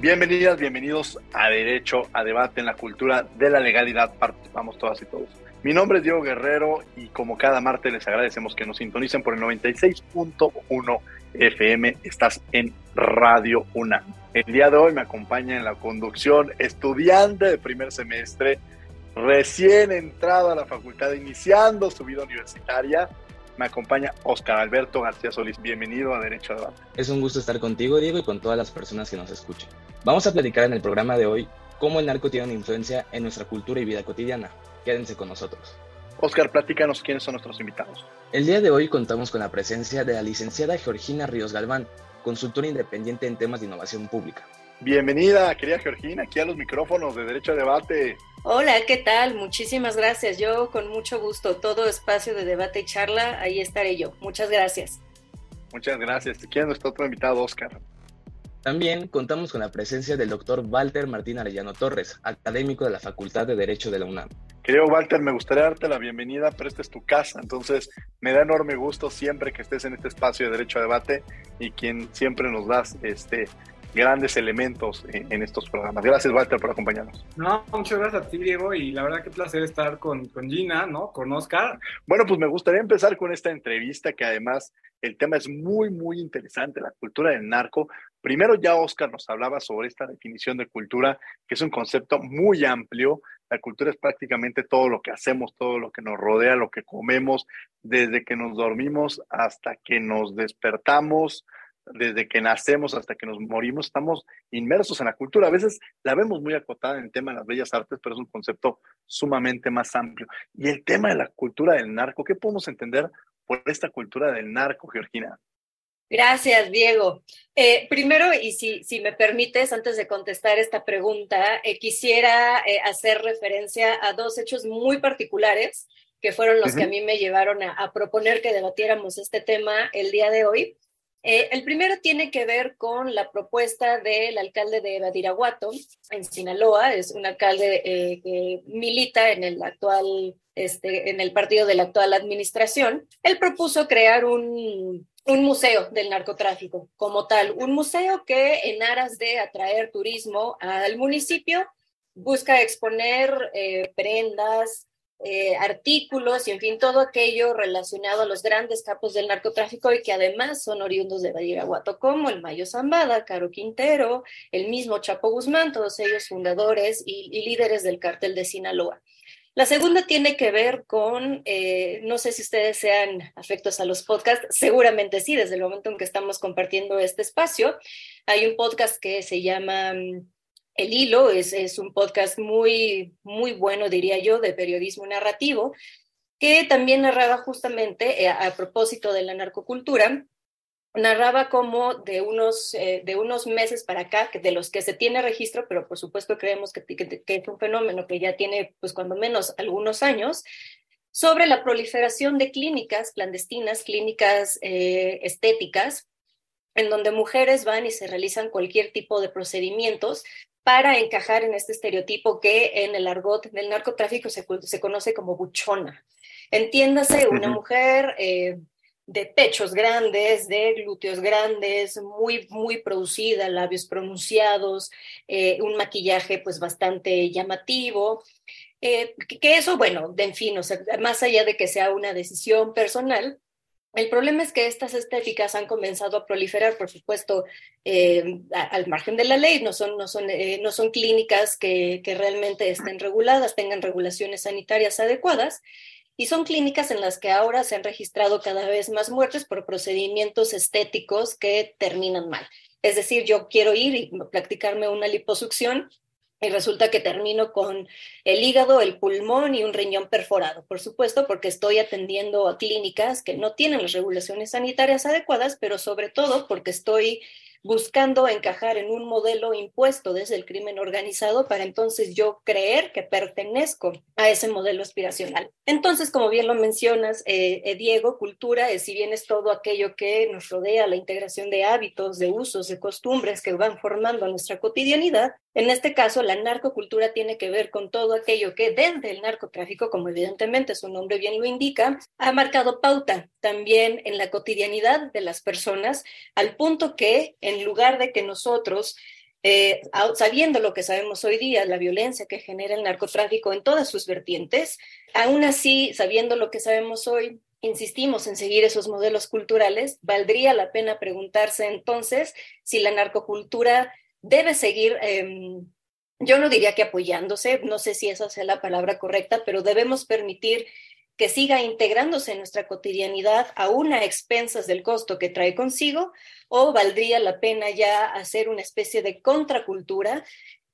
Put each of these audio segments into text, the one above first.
Bienvenidas, bienvenidos a Derecho a Debate en la cultura de la legalidad. Participamos todas y todos. Mi nombre es Diego Guerrero y como cada martes les agradecemos que nos sintonicen por el 96.1 FM. Estás en Radio UNAM. El día de hoy me acompaña en la conducción estudiante de primer semestre, recién entrado a la facultad, iniciando su vida universitaria. Me acompaña Oscar Alberto García Solís. Bienvenido a Derecho a Debate. Es un gusto estar contigo, Diego, y con todas las personas que nos escuchan. Vamos a platicar en el programa de hoy cómo el narco tiene una influencia en nuestra cultura y vida cotidiana. Quédense con nosotros. Oscar, platícanos quiénes son nuestros invitados. El día de hoy contamos con la presencia de la licenciada Georgina Ríos Galván, consultora independiente en temas de innovación pública. Bienvenida, querida Georgina, aquí a los micrófonos de Derecho a Debate. Hola, ¿qué tal? Muchísimas gracias. Yo con mucho gusto, todo espacio de debate y charla, ahí estaré yo. Muchas gracias. Muchas gracias. ¿Quién es nuestro otro invitado, Oscar? También contamos con la presencia del doctor Walter Martín Arellano Torres, académico de la Facultad de Derecho de la UNAM. Querido Walter, me gustaría darte la bienvenida, pero esta es tu casa, entonces me da enorme gusto siempre que estés en este espacio de Derecho a Debate y quien siempre nos das este, grandes elementos en, estos programas. Gracias, Walter, por acompañarnos. No, muchas gracias a ti, Diego, y la verdad que placer estar con, con Gina, ¿no? Con Oscar. Bueno, pues me gustaría empezar con esta entrevista, que además el tema es muy, muy interesante, la cultura del narco. Primero ya Oscar nos hablaba sobre esta definición de cultura, que es un concepto muy amplio. La cultura es prácticamente todo lo que hacemos, todo lo que nos rodea, lo que comemos, desde que nos dormimos hasta que nos despertamos, desde que nacemos hasta que nos morimos, estamos inmersos en la cultura. A veces la vemos muy acotada en el tema de las bellas artes, pero es un concepto sumamente más amplio. Y el tema de la cultura del narco, ¿qué podemos entender por esta cultura del narco, Georgina? Gracias, Diego. Eh, primero, y si, si me permites, antes de contestar esta pregunta, eh, quisiera eh, hacer referencia a dos hechos muy particulares que fueron los que a mí me llevaron a, a, proponer que debatiéramos este tema el día de hoy. Eh, el primero tiene que ver con la propuesta del alcalde de Badiraguato, en Sinaloa, es un alcalde eh, que milita en el actual, este, en el partido de la actual administración. Él propuso crear un, un museo del narcotráfico como tal, un museo que en aras de atraer turismo al municipio busca exponer eh, prendas, eh, artículos y en fin, todo aquello relacionado a los grandes capos del narcotráfico y que además son oriundos de Badiraguato, como el Mayo Zambada, Caro Quintero, el mismo Chapo Guzmán, todos ellos fundadores y, líderes del cártel de Sinaloa. La segunda tiene que ver con, eh, no sé si ustedes sean afectos a los podcasts, seguramente sí, desde el momento en que estamos compartiendo este espacio. Hay un podcast que se llama mm, el Hilo es, es, un podcast muy, muy bueno, diría yo, de periodismo narrativo, que también narraba justamente eh, a, propósito de la narcocultura, narraba como de unos, eh, de unos meses para acá, de los que se tiene registro, pero por supuesto creemos que, que, que es un fenómeno que ya tiene, pues cuando menos, algunos años, sobre la proliferación de clínicas clandestinas, clínicas eh, estéticas, en donde mujeres van y se realizan cualquier tipo de procedimientos para encajar en este estereotipo que en el argot del narcotráfico se, se conoce como buchona. Entiéndase una mujer eh, de pechos grandes, de glúteos grandes, muy, muy producida, labios pronunciados, eh, un maquillaje pues bastante llamativo. Eh, que eso, bueno, de en fin, o sea, más allá de que sea una decisión personal, El problema es que estas estéticas han comenzado a proliferar, por supuesto, eh, al margen de la ley, no son, no son, eh, no son clínicas que, que realmente estén reguladas, tengan regulaciones sanitarias adecuadas, y son clínicas en las que ahora se han registrado cada vez más muertes por procedimientos estéticos que terminan mal. Es decir, yo quiero ir y practicarme una liposucción y resulta que termino con el hígado, el pulmón y un riñón perforado, por supuesto, porque estoy atendiendo a clínicas que no tienen las regulaciones sanitarias adecuadas, pero sobre todo porque estoy buscando encajar en un modelo impuesto desde el crimen organizado para entonces yo creer que pertenezco a ese modelo aspiracional. Entonces, como bien lo mencionas, eh, eh, Diego, cultura, si bien es todo aquello que nos rodea, la integración de hábitos, de usos, de costumbres que van formando nuestra cotidianidad, en este caso, la narcocultura tiene que ver con todo aquello que desde el narcotráfico, como evidentemente su nombre bien lo indica, ha marcado pauta también en la cotidianidad de las personas, al punto que en lugar de que nosotros eh, sabiendo lo que sabemos hoy día, la violencia que genera el narcotráfico en todas sus vertientes, aún así, sabiendo lo que sabemos hoy, insistimos en seguir esos modelos culturales, valdría la pena preguntarse entonces si la narcocultura debe seguir, em, yo no diría que apoyándose, no sé si esa sea la palabra correcta, pero debemos permitir que siga integrándose en nuestra cotidianidad aún a expensas del costo que trae consigo, o valdría la pena ya hacer una especie de contracultura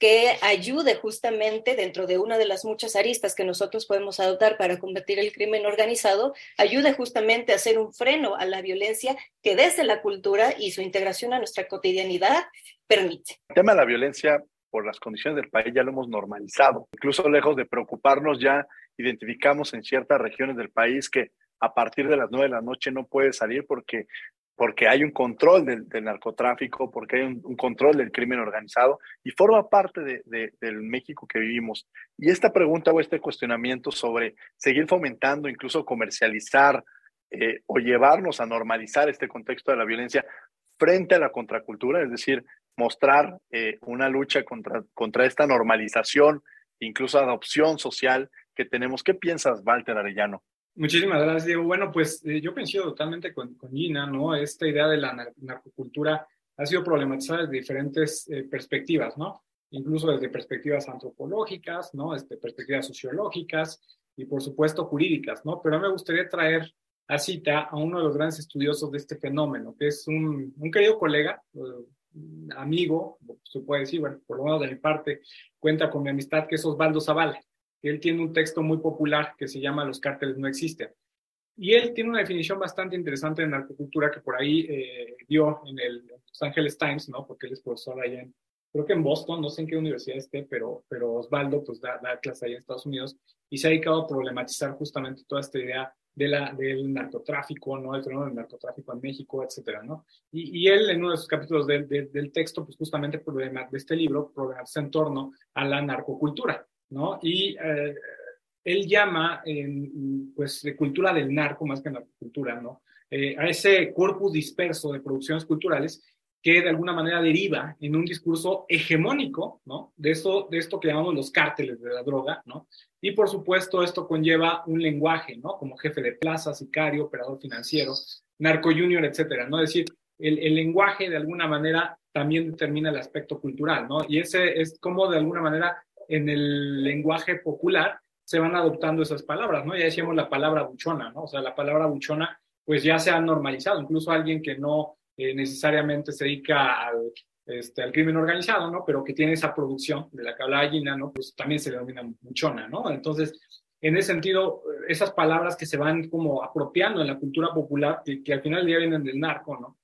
que ayude justamente dentro de una de las muchas aristas que nosotros podemos adoptar para combatir el crimen organizado, ayude justamente a hacer un freno a la violencia que desde la cultura y su integración a nuestra cotidianidad permite. El tema de la violencia por las condiciones del país ya lo hemos normalizado. Incluso lejos de preocuparnos, ya identificamos en ciertas regiones del país que a partir de las nueve de la noche no puede salir porque, porque hay un control del, narcotráfico, porque hay un, control del crimen organizado y forma parte de, del México que vivimos. Y esta pregunta o este cuestionamiento sobre seguir fomentando, incluso comercializar eh, o llevarnos a normalizar este contexto de la violencia frente a la contracultura, es decir, mostrar eh, una lucha contra, contra esta normalización, incluso adopción social que tenemos. ¿Qué piensas, Walter Arellano? Muchísimas gracias, Diego. Bueno, pues eh, yo coincido totalmente con, con, Gina, ¿no? Esta idea de la narcocultura ha sido problematizada desde diferentes eh, perspectivas, ¿no? Incluso desde perspectivas antropológicas, ¿no? Desde perspectivas sociológicas y, por supuesto, jurídicas, ¿no? Pero me gustaría traer a cita a uno de los grandes estudiosos de este fenómeno, que es un, un querido colega, amigo, se puede decir, bueno, por lo menos de mi parte, cuenta con mi amistad, que es Osvaldo Zavala. Él tiene un texto muy popular que se llama Los cárteles no existen. Y él tiene una definición bastante interesante de narcocultura que por ahí eh, dio en el Los Angeles Times, ¿no? Porque él es profesor allá en, creo que en Boston, no sé en qué universidad esté, pero, pero Osvaldo pues da, da clase allá en Estados Unidos y se ha dedicado a problematizar justamente toda esta idea de la, del narcotráfico, ¿no? El fenómeno del narcotráfico en México, etcétera, ¿no? Y, y él, en uno de sus capítulos de, del texto, pues justamente problema de este libro, problematiza en torno a la narcocultura, ¿no? Y eh, él llama, en, pues, de cultura del narco, más que narcocultura, ¿no? Eh, a ese corpus disperso de producciones culturales que de alguna manera deriva en un discurso hegemónico, ¿no? De esto, de esto que llamamos los cárteles de la droga, ¿no? Y por supuesto esto conlleva un lenguaje, ¿no? Como jefe de plaza, sicario, operador financiero, narco junior, etcétera, ¿no? Es decir, el, el lenguaje de alguna manera también determina el aspecto cultural, ¿no? Y ese es como de alguna manera en el lenguaje popular se van adoptando esas palabras, ¿no? Ya decíamos la palabra buchona, ¿no? O sea, la palabra buchona pues ya se ha normalizado, incluso alguien que no eh, necesariamente se dedica al, este, al crimen organizado, ¿no? Pero que tiene esa producción de la que hablaba Gina, ¿no? Pues también se le denomina muchona, ¿no? Entonces, en ese sentido, esas palabras que se van como apropiando en la cultura popular, que, que al final día vienen del narco, ¿no?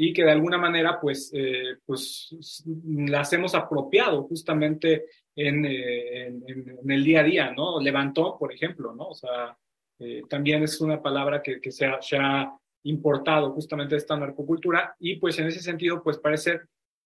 Y que de alguna manera, pues, eh, pues las hemos apropiado justamente en, eh, en, en, el día a día, ¿no? Levantó, por ejemplo, ¿no? O sea, eh, también es una palabra que, que se, ha, se, ha, importado justamente esta narcocultura y pues en ese sentido pues parece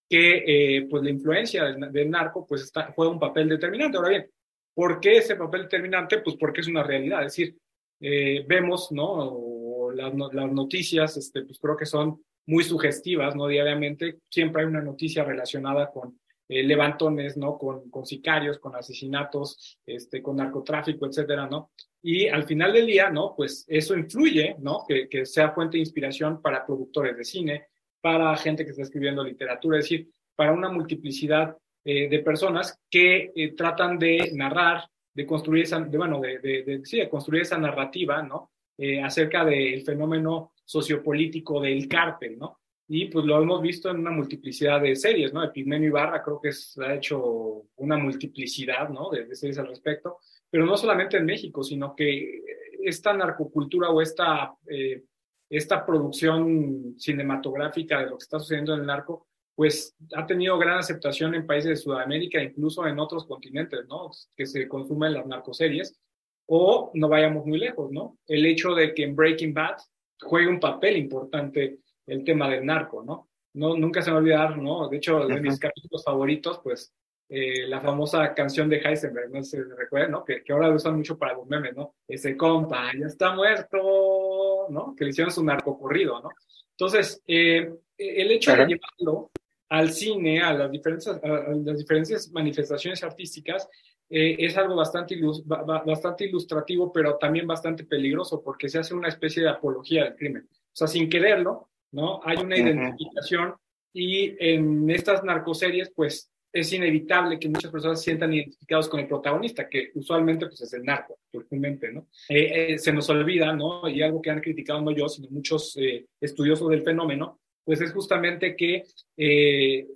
que eh, pues la influencia del, del, narco pues está, juega un papel determinante. Ahora bien, ¿por qué ese papel determinante? Pues porque es una realidad, es decir, eh, vemos, ¿no? Las, las, noticias, este, pues creo que son muy sugestivas, ¿no? Diariamente siempre hay una noticia relacionada con eh, levantones, ¿no? Con, con, sicarios, con asesinatos, este, con narcotráfico, etcétera, ¿no? Y al final del día, ¿no? Pues eso influye, ¿no? Que, que sea fuente de inspiración para productores de cine, para gente que está escribiendo literatura, es decir, para una multiplicidad eh, de personas que eh, tratan de narrar, de construir esa, de, bueno, de, de, sí, de construir esa narrativa, ¿no? Eh, acerca del fenómeno sociopolítico del cártel, ¿no? Y pues lo hemos visto en una multiplicidad de series, ¿no? Epigmenio Ibarra creo que ha hecho una multiplicidad, ¿no? De, de, series al respecto, pero no solamente en México, sino que esta narcocultura o esta, eh, esta producción cinematográfica de lo que está sucediendo en el narco, pues ha tenido gran aceptación en países de Sudamérica, incluso en otros continentes, ¿no? Que se consumen las narcoseries. O no vayamos muy lejos, ¿no? El hecho de que en Breaking Bad juegue un papel importante el tema del narco, ¿no? No, nunca se me va a olvidar, ¿no? De hecho, de mis capítulos favoritos, pues, eh, la famosa canción de Heisenberg, no sé si recuerdan, ¿no? Que, que, ahora lo usan mucho para los memes, ¿no? Ese compa ya está muerto, ¿no? Que le hicieron su narco corrido, ¿no? Entonces, eh, el hecho de llevarlo al cine, a las diferentes, a las diferentes manifestaciones artísticas, eh, es algo bastante, ilus bastante ilustrativo, pero también bastante peligroso, porque se hace una especie de apología del crimen. O sea, sin quererlo, ¿no? Hay una identificación y en estas narcoseries, pues es inevitable que muchas personas se sientan identificados con el protagonista, que usualmente pues, es el narco, actualmente, ¿no? Eh, eh, se nos olvida, ¿no? Y algo que han criticado no yo, sino muchos eh, estudiosos del fenómeno, pues es justamente que eh,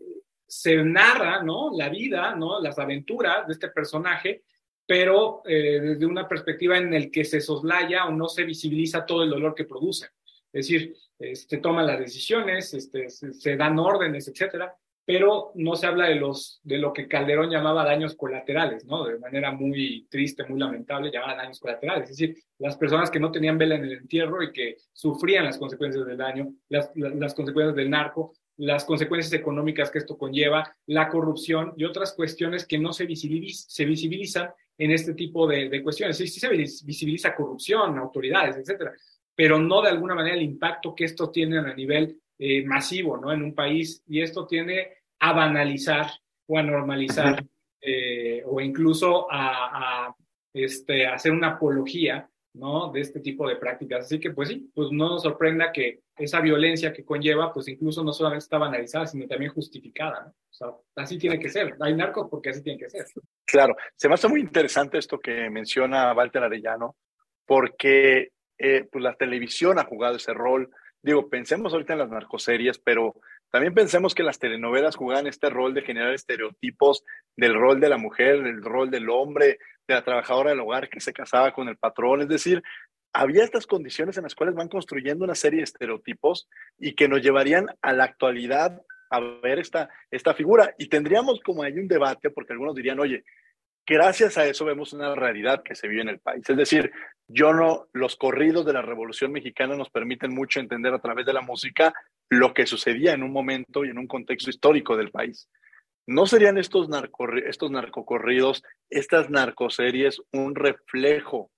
se narra, ¿no? La vida, ¿no? Las aventuras de este personaje, pero eh, desde una perspectiva en el que se soslaya o no se visibiliza todo el dolor que produce. Es decir, se este, toman las decisiones, este, se, dan órdenes, etcétera, pero no se habla de, los, de lo que Calderón llamaba daños colaterales, ¿no? De manera muy triste, muy lamentable, llamaba daños colaterales. Es decir, las personas que no tenían vela en el entierro y que sufrían las consecuencias del daño, las, las consecuencias del narco, las consecuencias económicas que esto conlleva, la corrupción y otras cuestiones que no se, visibiliz se visibilizan en este tipo de, de cuestiones. Sí, sí se visibiliza corrupción, autoridades, etcétera, pero no de alguna manera el impacto que esto tiene a nivel eh, masivo ¿no? en un país y esto tiene a banalizar o a normalizar eh, o incluso a, a este, hacer una apología ¿no? de este tipo de prácticas. Así que pues sí, pues no nos sorprenda que esa violencia que conlleva pues incluso no solamente está banalizada, sino también justificada. ¿no? O sea, así tiene que ser. Hay narcos porque así tiene que ser. Claro, se me hace muy interesante esto que menciona Walter Arellano, porque eh, pues la televisión ha jugado ese rol, digo, pensemos ahorita en las narcoseries, pero también pensemos que las telenovelas jugaban este rol de generar estereotipos del rol de la mujer, del rol del hombre, de la trabajadora del hogar que se casaba con el patrón. Es decir, había estas condiciones en las cuales van construyendo una serie de estereotipos y que nos llevarían a la actualidad a ver esta, esta figura. Y tendríamos como ahí un debate, porque algunos dirían, oye, gracias a eso vemos una realidad que se vive en el país. Es decir, yo no, los corridos de la Revolución Mexicana nos permiten mucho entender a través de la música lo que sucedía en un momento y en un contexto histórico del país. ¿No serían estos, estos narcocorridos, estas narcoseries, un reflejo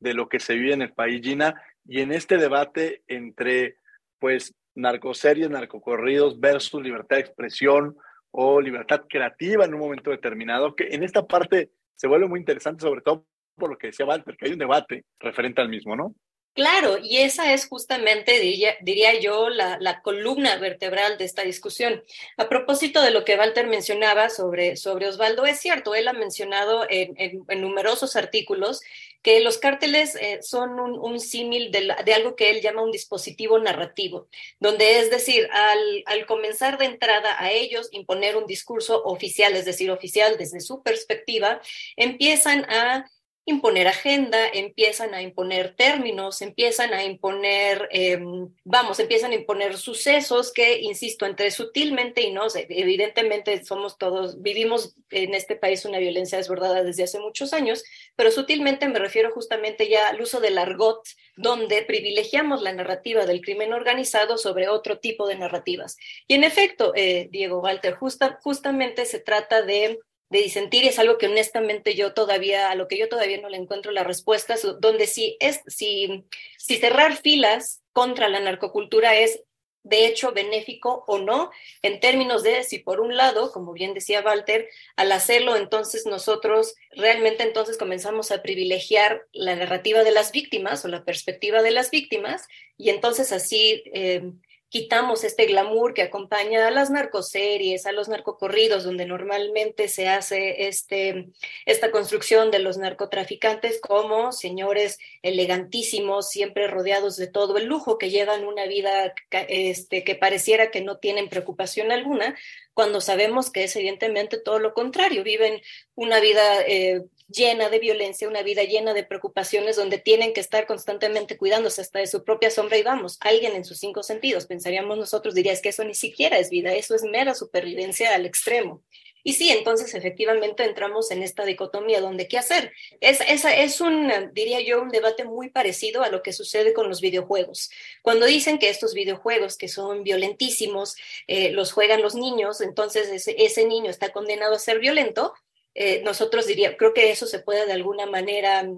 de lo que se vive en el país, Gina? Y en este debate entre, pues, narcoseries, narcocorridos versus libertad de expresión, o libertad creativa en un momento determinado, que en esta parte se vuelve muy interesante, sobre todo por lo que decía Walter, que hay un debate referente al mismo, ¿no? Claro, y esa es justamente, diría, yo, la, columna vertebral de esta discusión. A propósito de lo que Walter mencionaba sobre, sobre Osvaldo, es cierto, él ha mencionado en, numerosos artículos que los cárteles eh, son un, un símil de, de, algo que él llama un dispositivo narrativo, donde es decir, al, al comenzar de entrada a ellos imponer un discurso oficial, es decir, oficial desde su perspectiva, empiezan a imponer agenda, empiezan a imponer términos, empiezan a imponer, eh, vamos, empiezan a imponer sucesos que, insisto, entre sutilmente y no, evidentemente somos todos, vivimos en este país una violencia desbordada desde hace muchos años, pero sutilmente me refiero justamente ya al uso del argot, donde privilegiamos la narrativa del crimen organizado sobre otro tipo de narrativas. Y en efecto, eh, Diego Walter, justa, justamente se trata de de disentir es algo que honestamente yo todavía, a lo que yo todavía no le encuentro las respuestas, donde si, es, si, si cerrar filas contra la narcocultura es de hecho benéfico o no, en términos de si por un lado, como bien decía Walter, al hacerlo entonces nosotros realmente entonces comenzamos a privilegiar la narrativa de las víctimas o la perspectiva de las víctimas y entonces así eh, quitamos este glamour que acompaña a las narcoseries, a los narcocorridos, donde normalmente se hace este, esta construcción de los narcotraficantes como señores elegantísimos, siempre rodeados de todo el lujo, que llevan una vida este, que pareciera que no tienen preocupación alguna, cuando sabemos que es evidentemente todo lo contrario, viven una vida eh, llena de violencia, una vida llena de preocupaciones donde tienen que estar constantemente cuidándose hasta de su propia sombra y vamos, alguien en sus cinco sentidos, pensaríamos nosotros, diría es que eso ni siquiera es vida, eso es mera supervivencia al extremo. Y sí, entonces efectivamente entramos en esta dicotomía donde qué hacer. Es, esa es un, diría yo, un debate muy parecido a lo que sucede con los videojuegos. Cuando dicen que estos videojuegos que son violentísimos eh, los juegan los niños, entonces ese, ese niño está condenado a ser violento, eh, nosotros diríamos, creo que eso se puede de alguna manera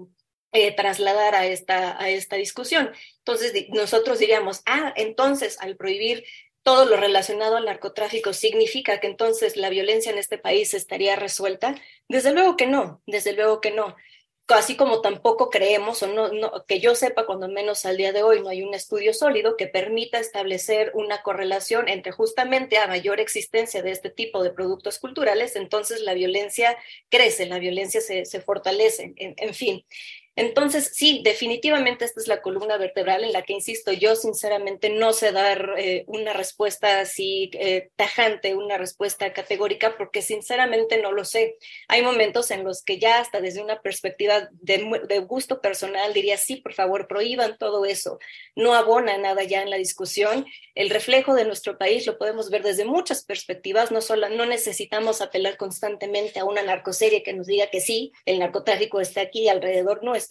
eh, trasladar a esta, a esta discusión. Entonces, nosotros diríamos, ah, entonces al prohibir todo lo relacionado al narcotráfico significa que entonces la violencia en este país estaría resuelta? Desde luego que no, desde luego que no. Así como tampoco creemos, o no, que yo sepa, cuando menos al día de hoy no hay un estudio sólido que permita establecer una correlación entre justamente a mayor existencia de este tipo de productos culturales, entonces la violencia crece, la violencia se, se fortalece, en fin. Entonces, sí, definitivamente esta es la columna vertebral en la que, insisto, yo sinceramente no sé dar eh, una respuesta así eh, tajante, una respuesta categórica, porque sinceramente no lo sé. Hay momentos en los que ya hasta desde una perspectiva de, de gusto personal diría, sí, por favor, prohíban todo eso. No abona nada ya en la discusión. El reflejo de nuestro país lo podemos ver desde muchas perspectivas, no, solo, no necesitamos apelar constantemente a una narcoserie que nos diga que sí, el narcotráfico está aquí alrededor nuestro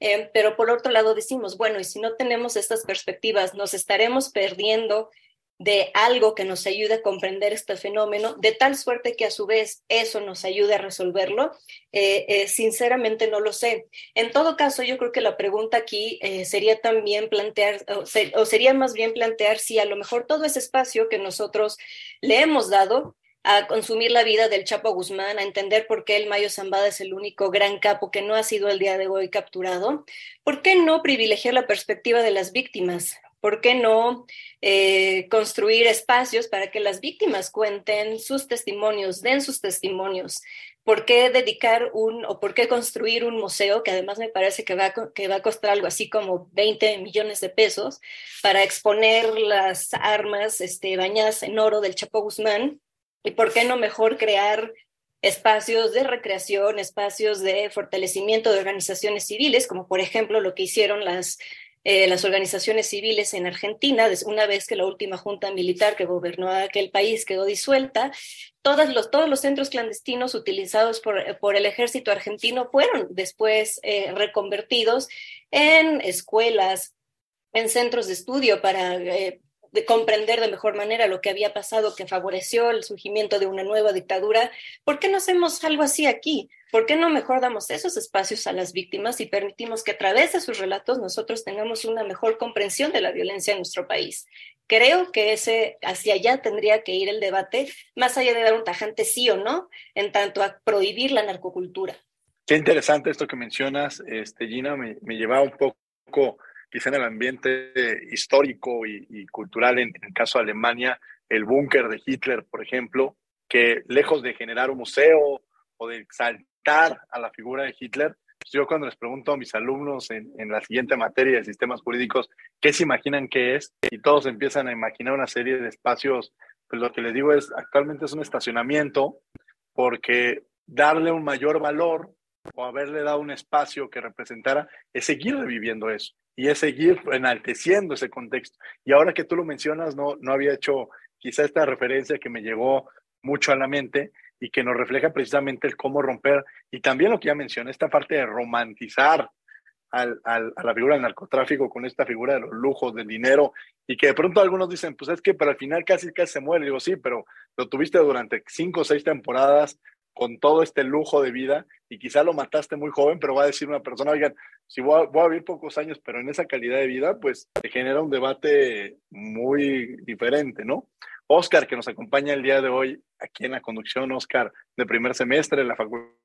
eh, pero por otro lado decimos, bueno, y si no tenemos estas perspectivas, nos estaremos perdiendo de algo que nos ayude a comprender este fenómeno, de tal suerte que a su vez eso nos ayude a resolverlo? Eh, eh, sinceramente no lo sé. En todo caso, yo creo que la pregunta aquí sería también plantear, o sería más bien plantear si a lo mejor todo ese espacio que nosotros le hemos dado a consumir la vida del Chapo Guzmán, a entender por qué el Mayo Zambada es el único gran capo que no ha sido el día de hoy capturado. ¿Por qué no privilegiar la perspectiva de las víctimas? ¿Por qué no eh, construir espacios para que las víctimas cuenten sus testimonios, den sus testimonios? ¿Por qué dedicar un o por qué construir un museo que además me parece que va, que va a costar algo así como 20 millones de pesos para exponer las armas este, bañadas en oro del Chapo Guzmán? ¿Y por qué no mejor crear espacios de recreación, espacios de fortalecimiento de organizaciones civiles, como por ejemplo lo que hicieron las, eh, las organizaciones civiles en Argentina, una vez que la última junta militar que gobernó aquel país quedó disuelta, todos los, todos los centros clandestinos utilizados por, por el ejército argentino fueron después eh, reconvertidos en escuelas, en centros de estudio para eh, de comprender de mejor manera lo que había pasado que favoreció el surgimiento de una nueva dictadura, ¿por qué no hacemos algo así aquí? ¿Por qué no mejor damos esos espacios a las víctimas y permitimos que a través de sus relatos nosotros tengamos una mejor comprensión de la violencia en nuestro país? Creo que ese hacia allá tendría que ir el debate, más allá de dar un tajante sí o no, en tanto a prohibir la narcocultura. Qué interesante esto que mencionas, este, Gina, me, me llevaba un poco quizá en el ambiente histórico y, cultural, en, el caso de Alemania, el búnker de Hitler, por ejemplo, que lejos de generar un museo o de exaltar a la figura de Hitler, pues yo cuando les pregunto a mis alumnos en, en, la siguiente materia de sistemas jurídicos qué se imaginan que es, y todos empiezan a imaginar una serie de espacios, pues lo que les digo es, actualmente es un estacionamiento, porque darle un mayor valor o haberle dado un espacio que representara es seguir reviviendo eso y es seguir enalteciendo ese contexto. Y ahora que tú lo mencionas, no, no había hecho quizá esta referencia que me llegó mucho a la mente y que nos refleja precisamente el cómo romper, y también lo que ya mencioné, esta parte de romantizar a la figura del narcotráfico con esta figura de los lujos, del dinero, y que de pronto algunos dicen, pues es que para al final casi casi se muere. digo, sí, pero lo tuviste durante cinco o seis temporadas con todo este lujo de vida y quizá lo mataste muy joven, pero va a decir una persona, oigan, si voy a, vivir pocos años, pero en esa calidad de vida, pues te genera un debate muy diferente, ¿no? Oscar, que nos acompaña el día de hoy aquí en la conducción, Oscar, de primer semestre de la facultad,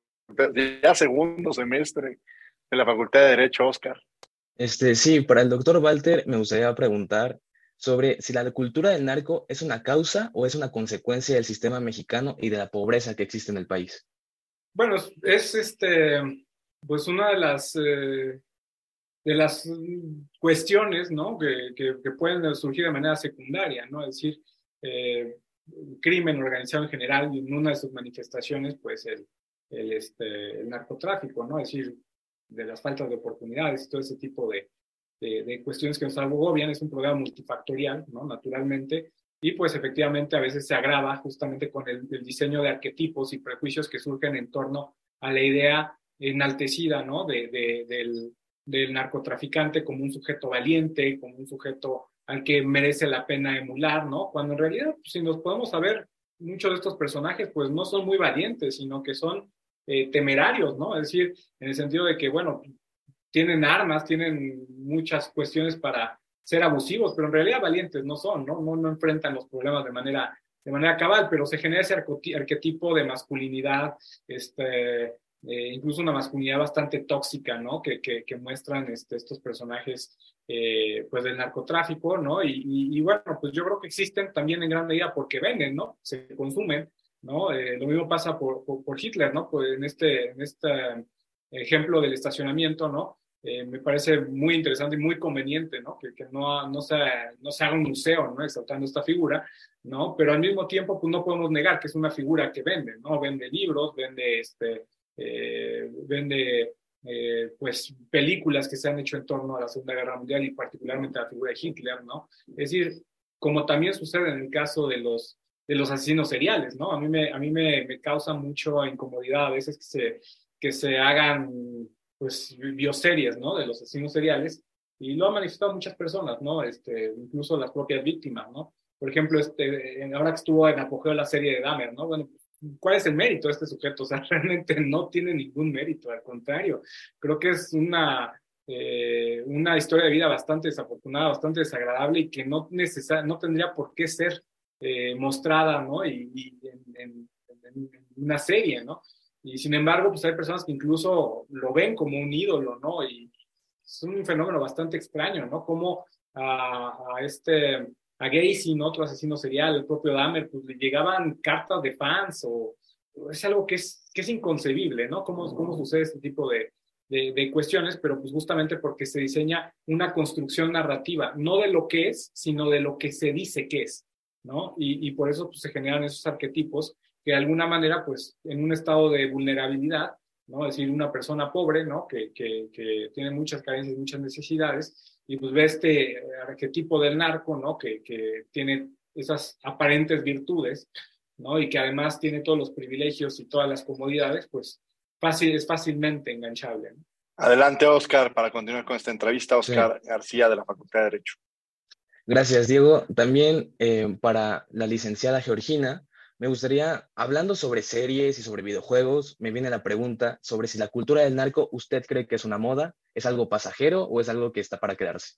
ya segundo semestre de la Facultad de Derecho, Oscar. Este, sí, para el doctor Walter me gustaría preguntar sobre si la cultura del narco es una causa o es una consecuencia del sistema mexicano y de la pobreza que existe en el país. Bueno, es este, pues una de las, eh, de las cuestiones ¿no? que, que, pueden surgir de manera secundaria, ¿no? Es decir, eh, crimen organizado en general y en una de sus manifestaciones, pues el, el, este, el narcotráfico, ¿no? Es decir, de las faltas de oportunidades y todo ese tipo de, de, cuestiones que nos agobian. Es un programa multifactorial, ¿no? Naturalmente. Y pues efectivamente a veces se agrava justamente con el, diseño de arquetipos y prejuicios que surgen en torno a la idea enaltecida, ¿no? De, del, del narcotraficante como un sujeto valiente, como un sujeto al que merece la pena emular, ¿no? Cuando en realidad, pues, si nos podemos saber, muchos de estos personajes, pues no son muy valientes, sino que son eh, temerarios, ¿no? Es decir, en el sentido de que, bueno, tienen armas, tienen muchas cuestiones para ser abusivos, pero en realidad valientes no son, ¿no? No, enfrentan los problemas de manera, de manera cabal, pero se genera ese arquetipo de masculinidad, este, eh, incluso una masculinidad bastante tóxica, ¿no? Que, que, muestran este, estos personajes, eh, pues, del narcotráfico, ¿no? Y, bueno, pues yo creo que existen también en gran medida porque venden, ¿no? Se consumen, ¿no? Eh, lo mismo pasa por, por, Hitler, ¿no? Pues en este, en este ejemplo del estacionamiento, ¿no? Eh, me parece muy interesante y muy conveniente, ¿no? Que, que no, no, se, no se haga un museo, ¿no? Exaltando esta figura, ¿no? Pero al mismo tiempo, pues no podemos negar que es una figura que vende, ¿no? Vende libros, vende, este, eh, vende, pues, películas que se han hecho en torno a la Segunda Guerra Mundial y particularmente a la figura de Hitler, ¿no? Es decir, como también sucede en el caso de los de los asesinos seriales, ¿no? A mí me, a mí me, me causa mucho incomodidad a veces que se, que se hagan, pues, bioseries, ¿no? De los asesinos seriales, y lo han manifestado muchas personas, ¿no? Este, incluso las propias víctimas, ¿no? Por ejemplo, este, ahora que estuvo en apogeo la serie de Dahmer, ¿no? Bueno, ¿cuál es el mérito de este sujeto? O sea, realmente no tiene ningún mérito, al contrario, creo que es una, eh, una historia de vida bastante desafortunada, bastante desagradable y que no, no tendría por qué ser eh, mostrada, ¿no? Y, en, una serie, ¿no? Y sin embargo, pues hay personas que incluso lo ven como un ídolo, ¿no? Y es un fenómeno bastante extraño, ¿no? Como a, este, a Gacy, ¿no? Otro asesino serial, el propio Dahmer, pues le llegaban cartas de fans o, es algo que es, que es inconcebible, ¿no? ¿Cómo, cómo sucede este tipo de, de, de, cuestiones, pero pues justamente porque se diseña una construcción narrativa, no de lo que es, sino de lo que se dice que es. ¿no? Y, por eso pues, se generan esos arquetipos que de alguna manera, pues, en un estado de vulnerabilidad, ¿no? Es decir, una persona pobre, ¿no? Que, que, que tiene muchas carencias, muchas necesidades, y pues ve este arquetipo del narco, ¿no? Que, que tiene esas aparentes virtudes, ¿no? Y que además tiene todos los privilegios y todas las comodidades, pues fácil, es fácilmente enganchable. Adelante, Oscar, para continuar con esta entrevista. Oscar García, de la Facultad de Derecho. Gracias, Diego. También eh, para la licenciada Georgina, me gustaría, hablando sobre series y sobre videojuegos, me viene la pregunta sobre si la cultura del narco, ¿usted cree que es una moda? ¿Es algo pasajero o es algo que está para quedarse?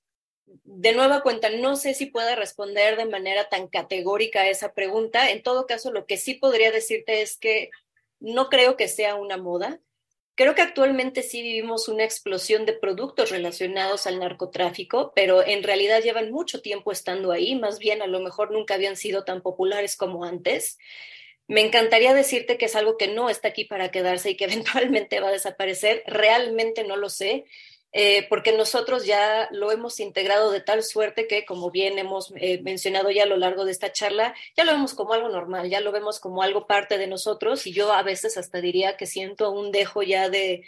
De nueva cuenta, no sé si pueda responder de manera tan categórica a esa pregunta. En todo caso, lo que sí podría decirte es que no creo que sea una moda. Creo que actualmente sí vivimos una explosión de productos relacionados al narcotráfico, pero en realidad llevan mucho tiempo estando ahí, más bien a lo mejor nunca habían sido tan populares como antes. Me encantaría decirte que es algo que no está aquí para quedarse y que eventualmente va a desaparecer. Realmente no lo sé. Eh, porque nosotros ya lo hemos integrado de tal suerte que, como bien hemos eh, mencionado ya a lo largo de esta charla, ya lo vemos como algo normal, ya lo vemos como algo parte de nosotros y yo a veces hasta diría que siento un dejo ya de,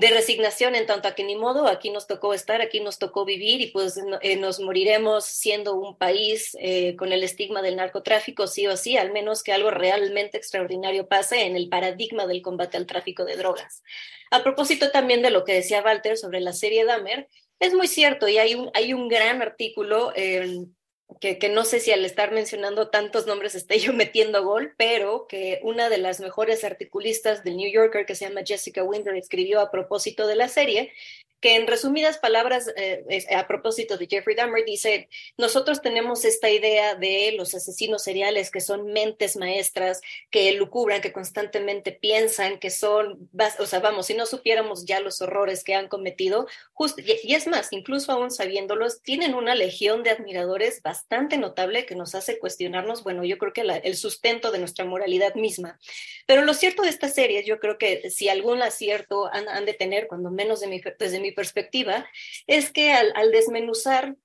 resignación en tanto a que ni modo, aquí nos tocó estar, aquí nos tocó vivir y pues eh, nos moriremos siendo un país con el estigma del narcotráfico, sí o sí, al menos que algo realmente extraordinario pase en el paradigma del combate al tráfico de drogas. A propósito también de lo que decía Walter sobre la serie Dahmer, es muy cierto y hay un, hay un gran artículo en que, que, no sé si al estar mencionando tantos nombres esté yo metiendo gol, pero que una de las mejores articulistas del New Yorker, que se llama Jessica Winter, escribió a propósito de la serie, que en resumidas palabras, eh, a propósito de Jeffrey Dahmer, dice, nosotros tenemos esta idea de los asesinos seriales que son mentes maestras, que lucubran, que constantemente piensan, que son, o sea, vamos, si no supiéramos ya los horrores que han cometido, justo, y, es más, incluso aún sabiéndolos, tienen una legión de admiradores bastante notable que nos hace cuestionarnos, bueno, yo creo que el sustento de nuestra moralidad misma. Pero lo cierto de esta serie, yo creo que si algún acierto han, de tener, cuando menos de desde mi perspectiva, es que al, desmenuzar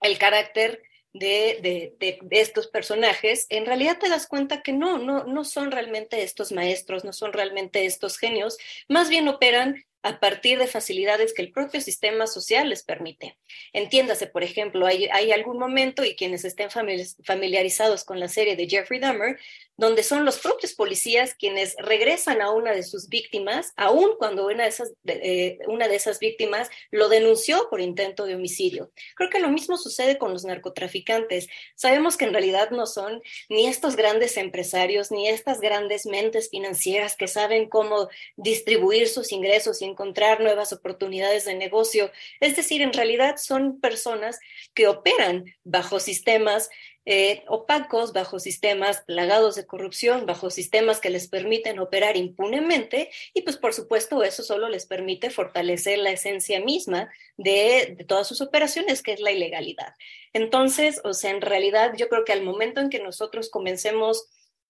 el carácter de, de, estos personajes, en realidad te das cuenta que no, no, no son realmente estos maestros, no son realmente estos genios, más bien operan a partir de facilidades que el propio sistema social les permite. Entiéndase, por ejemplo, hay, hay algún momento, y quienes estén familiarizados con la serie de Jeffrey Dahmer, donde son los propios policías quienes regresan a una de sus víctimas, aun cuando una de esas, eh, una de esas víctimas lo denunció por intento de homicidio. Creo que lo mismo sucede con los narcotraficantes. Sabemos que en realidad no son ni estos grandes empresarios, ni estas grandes mentes financieras que saben cómo distribuir sus ingresos y encontrar nuevas oportunidades de negocio. Es decir, en realidad son personas que operan bajo sistemas eh, opacos, bajo sistemas plagados de corrupción, bajo sistemas que les permiten operar impunemente y pues por supuesto eso solo les permite fortalecer la esencia misma de, de todas sus operaciones, que es la ilegalidad. Entonces, o sea, en realidad yo creo que al momento en que nosotros comencemos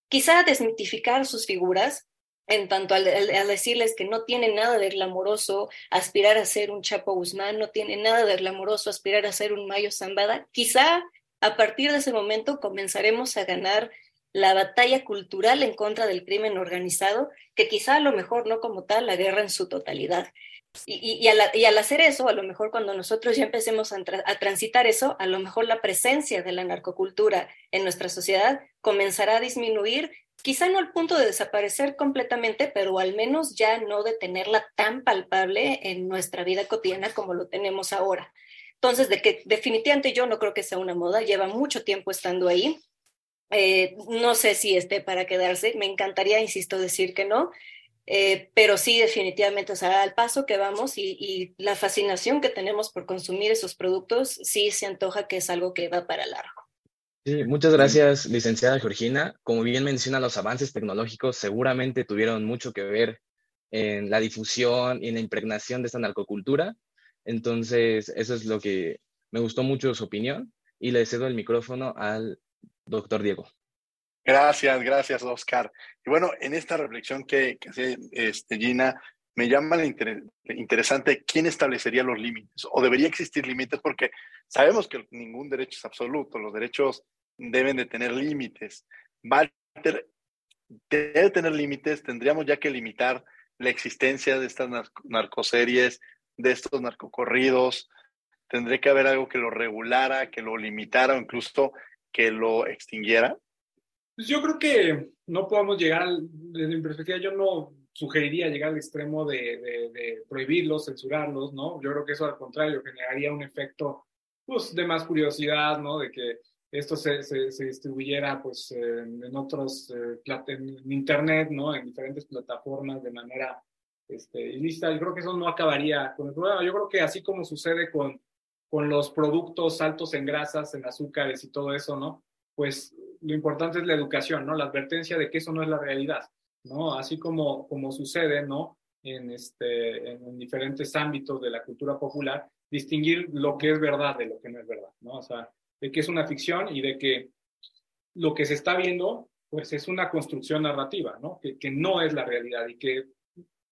quizá desmitificar sus figuras, en tanto al, decirles que no tiene nada de glamoroso aspirar a ser un Chapo Guzmán, no tiene nada de glamoroso aspirar a ser un Mayo Zambada, quizá a partir de ese momento comenzaremos a ganar la batalla cultural en contra del crimen organizado, que quizá a lo mejor no como tal la guerra en su totalidad. Y, al, hacer eso, a lo mejor cuando nosotros ya empecemos a, a, transitar eso, a lo mejor la presencia de la narcocultura en nuestra sociedad comenzará a disminuir, quizá no al punto de desaparecer completamente, pero al menos ya no de tenerla tan palpable en nuestra vida cotidiana como lo tenemos ahora. Entonces, de que definitivamente yo no creo que sea una moda, lleva mucho tiempo estando ahí. Eh, no sé si esté para quedarse, me encantaría, insisto, decir que no, eh, pero sí, definitivamente, o sea, al paso que vamos y, y, la fascinación que tenemos por consumir esos productos, sí se antoja que es algo que va para largo. Sí, muchas gracias, licenciada Georgina. Como bien menciona, los avances tecnológicos seguramente tuvieron mucho que ver en la difusión y en la impregnación de esta narcocultura. Entonces, eso es lo que me gustó mucho su opinión y le cedo el micrófono al doctor Diego. Gracias, gracias, Oscar. Y bueno, en esta reflexión que, hace este, Gina, me llama interesante quién establecería los límites o debería existir límites porque sabemos que ningún derecho es absoluto, los derechos deben de tener límites. Walter, debe tener límites, tendríamos ya que limitar la existencia de estas narcoseries, de estos narcocorridos, tendría que haber algo que lo regulara, que lo limitara o incluso que lo extinguiera. Pues yo creo que no podemos llegar, desde mi perspectiva, yo no sugeriría llegar al extremo de, prohibirlos, censurarlos, ¿no? Yo creo que eso al contrario generaría un efecto pues, de más curiosidad, ¿no? De que esto se, distribuyera pues en, otros, eh, en internet, ¿no? En diferentes plataformas de manera este, ilícita. Yo creo que eso no acabaría con el problema. Yo creo que así como sucede con los productos altos en grasas, en azúcares y todo eso, ¿no? Pues lo importante es la educación, ¿no? La advertencia de que eso no es la realidad, ¿no? Así como, como sucede, ¿no? En, este, en diferentes ámbitos de la cultura popular, distinguir lo que es verdad de lo que no es verdad, ¿no? O sea, de que es una ficción y de que lo que se está viendo, pues es una construcción narrativa, ¿no? Que, que no es la realidad y que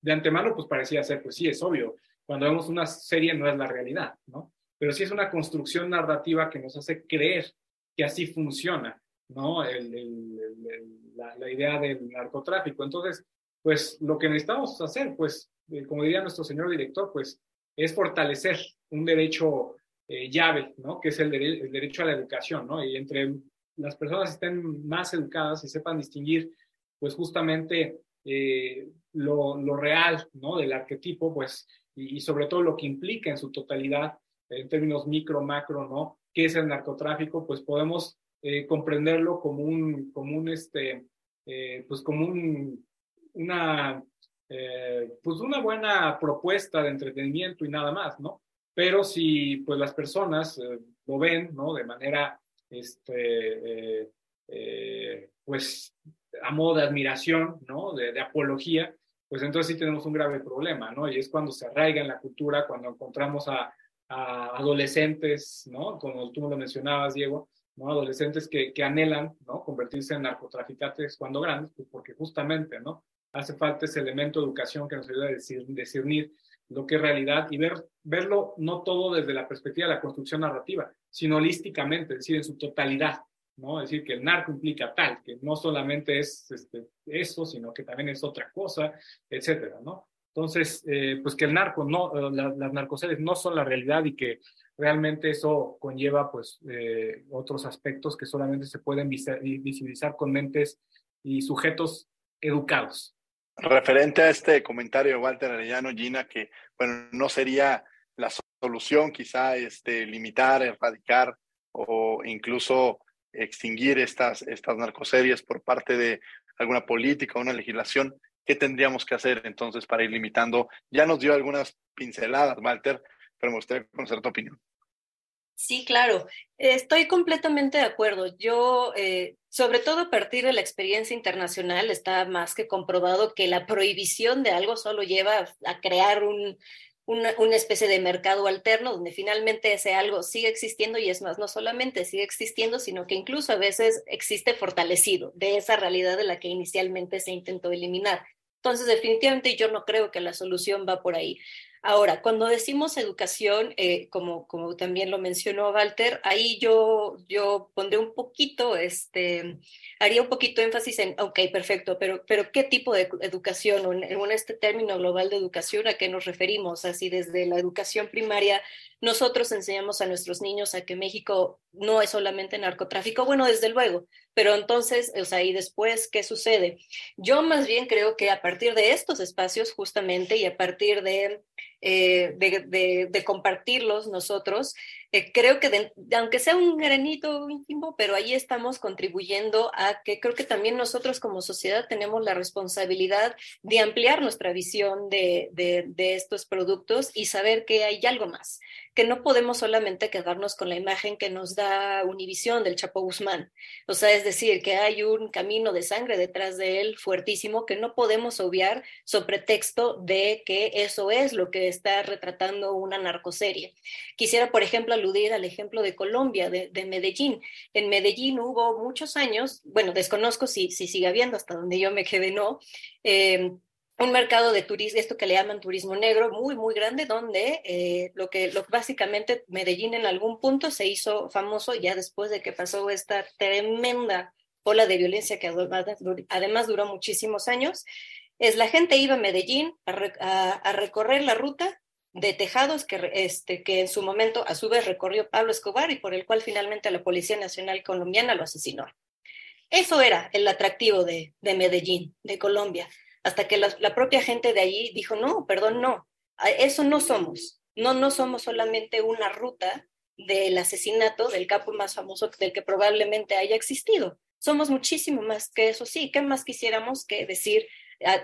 de antemano, pues parecía ser, pues sí, es obvio. Cuando vemos una serie no es la realidad, ¿no? Pero sí es una construcción narrativa que nos hace creer que así funciona, ¿no? La, idea del narcotráfico. Entonces, pues lo que necesitamos hacer, pues, eh, como diría nuestro señor director, pues es fortalecer un derecho eh, llave, ¿no? Que es el, derecho a la educación, ¿no? Y entre las personas estén más educadas y sepan distinguir, pues justamente eh, lo, real, ¿no? Del arquetipo, pues, y, sobre todo lo que implica en su totalidad en términos micro, macro, ¿no? ¿Qué es el narcotráfico? Pues podemos eh, comprenderlo como un, como un, este, eh, pues como un, una, eh, pues una buena propuesta de entretenimiento y nada más, ¿no? Pero si pues las personas lo ven, ¿no? De manera, este, pues a modo de admiración, ¿no? De, apología, pues entonces sí tenemos un grave problema, ¿no? Y es cuando se arraiga en la cultura, cuando encontramos a, a adolescentes, ¿no? Como tú lo mencionabas, Diego, ¿no? Adolescentes que, que anhelan, ¿no? Convertirse en narcotraficantes cuando grandes, pues porque justamente, ¿no? Hace falta ese elemento de educación que nos ayuda a discernir lo que es realidad y ver, verlo no todo desde la perspectiva de la construcción narrativa, sino holísticamente, es decir, en su totalidad, ¿no? Es decir, que el narco implica tal, que no solamente es este, eso, sino que también es otra cosa, etcétera, ¿no? Entonces, eh, pues que el narco, no, eh, las narcoseries no son la realidad y que realmente eso conlleva pues eh, otros aspectos que solamente se pueden visibilizar con mentes y sujetos educados. Referente a este comentario, Walter Arellano, Gina, que bueno, no sería la solución quizá este, limitar, erradicar o incluso extinguir estas, estas narcoseries por parte de alguna política o una legislación, ¿qué tendríamos que hacer entonces para ir limitando? Ya nos dio algunas pinceladas, Walter, pero me gustaría conocer tu opinión. Sí, claro, estoy completamente de acuerdo. Yo, eh, sobre todo a partir de la experiencia internacional, está más que comprobado que la prohibición de algo solo lleva a crear un, una, una, especie de mercado alterno donde finalmente ese algo sigue existiendo y es más, no solamente sigue existiendo, sino que incluso a veces existe fortalecido de esa realidad de la que inicialmente se intentó eliminar. Entonces, definitivamente yo no creo que la solución va por ahí. Ahora, cuando decimos educación, eh, como, como también lo mencionó Walter, ahí yo, yo pondré un poquito, este, haría un poquito énfasis en, ok, perfecto, pero, pero ¿qué tipo de educación? O en, en este término global de educación, ¿a qué nos referimos? Así desde la educación primaria, nosotros enseñamos a nuestros niños a que México no es solamente narcotráfico, bueno, desde luego, pero entonces, o sea, y después, ¿qué sucede? Yo más bien creo que a partir de estos espacios, justamente, y a partir de, eh, de, compartirlos nosotros, eh, creo que aunque sea un granito íntimo, pero ahí estamos contribuyendo a que creo que también nosotros como sociedad tenemos la responsabilidad de ampliar nuestra visión de estos productos y saber que hay algo más, que no podemos solamente quedarnos con la imagen que nos da Univisión del Chapo Guzmán. O sea, es decir, que hay un camino de sangre detrás de él fuertísimo que no podemos obviar sobre pretexto de que eso es lo que está retratando una narcoserie. Quisiera, por ejemplo, aludir al ejemplo de Colombia, de, de Medellín. En Medellín hubo muchos años, bueno, desconozco si, si sigue habiendo, hasta donde yo me quedé, no. Eh, un mercado de turismo, esto que le llaman turismo negro, muy, muy grande, donde eh, lo que básicamente Medellín en algún punto se hizo famoso ya después de que pasó esta tremenda ola de violencia que además duró muchísimos años, es la gente iba a Medellín a, a, a recorrer la ruta de tejados que, este, que en su momento a su vez recorrió Pablo Escobar y por el cual finalmente la Policía Nacional Colombiana lo asesinó. Eso era el atractivo de, de Medellín, de Colombia, hasta que la, propia gente de allí dijo, no, perdón, no, eso no somos, no, no somos solamente una ruta del asesinato del capo más famoso del que probablemente haya existido. Somos muchísimo más que eso, sí, ¿qué más quisiéramos que decir,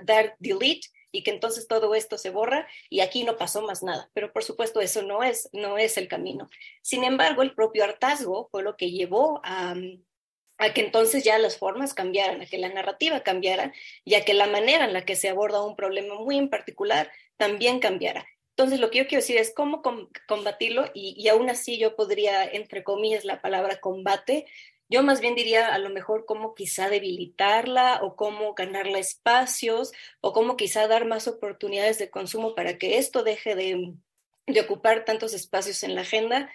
dar delete y que entonces todo esto se borra y aquí no pasó más nada. Pero por supuesto eso no es, no es el camino. Sin embargo, el propio hartazgo fue lo que llevó a, a que entonces ya las formas cambiaran, a que la narrativa cambiara y a que la manera en la que se aborda un problema muy en particular también cambiara. Entonces, lo que yo quiero decir es cómo combatirlo y, y aún así yo podría, entre comillas, la palabra combate, yo más bien diría a lo mejor cómo quizá debilitarla o cómo ganarla espacios o cómo quizá dar más oportunidades de consumo para que esto deje de, de ocupar tantos espacios en la agenda.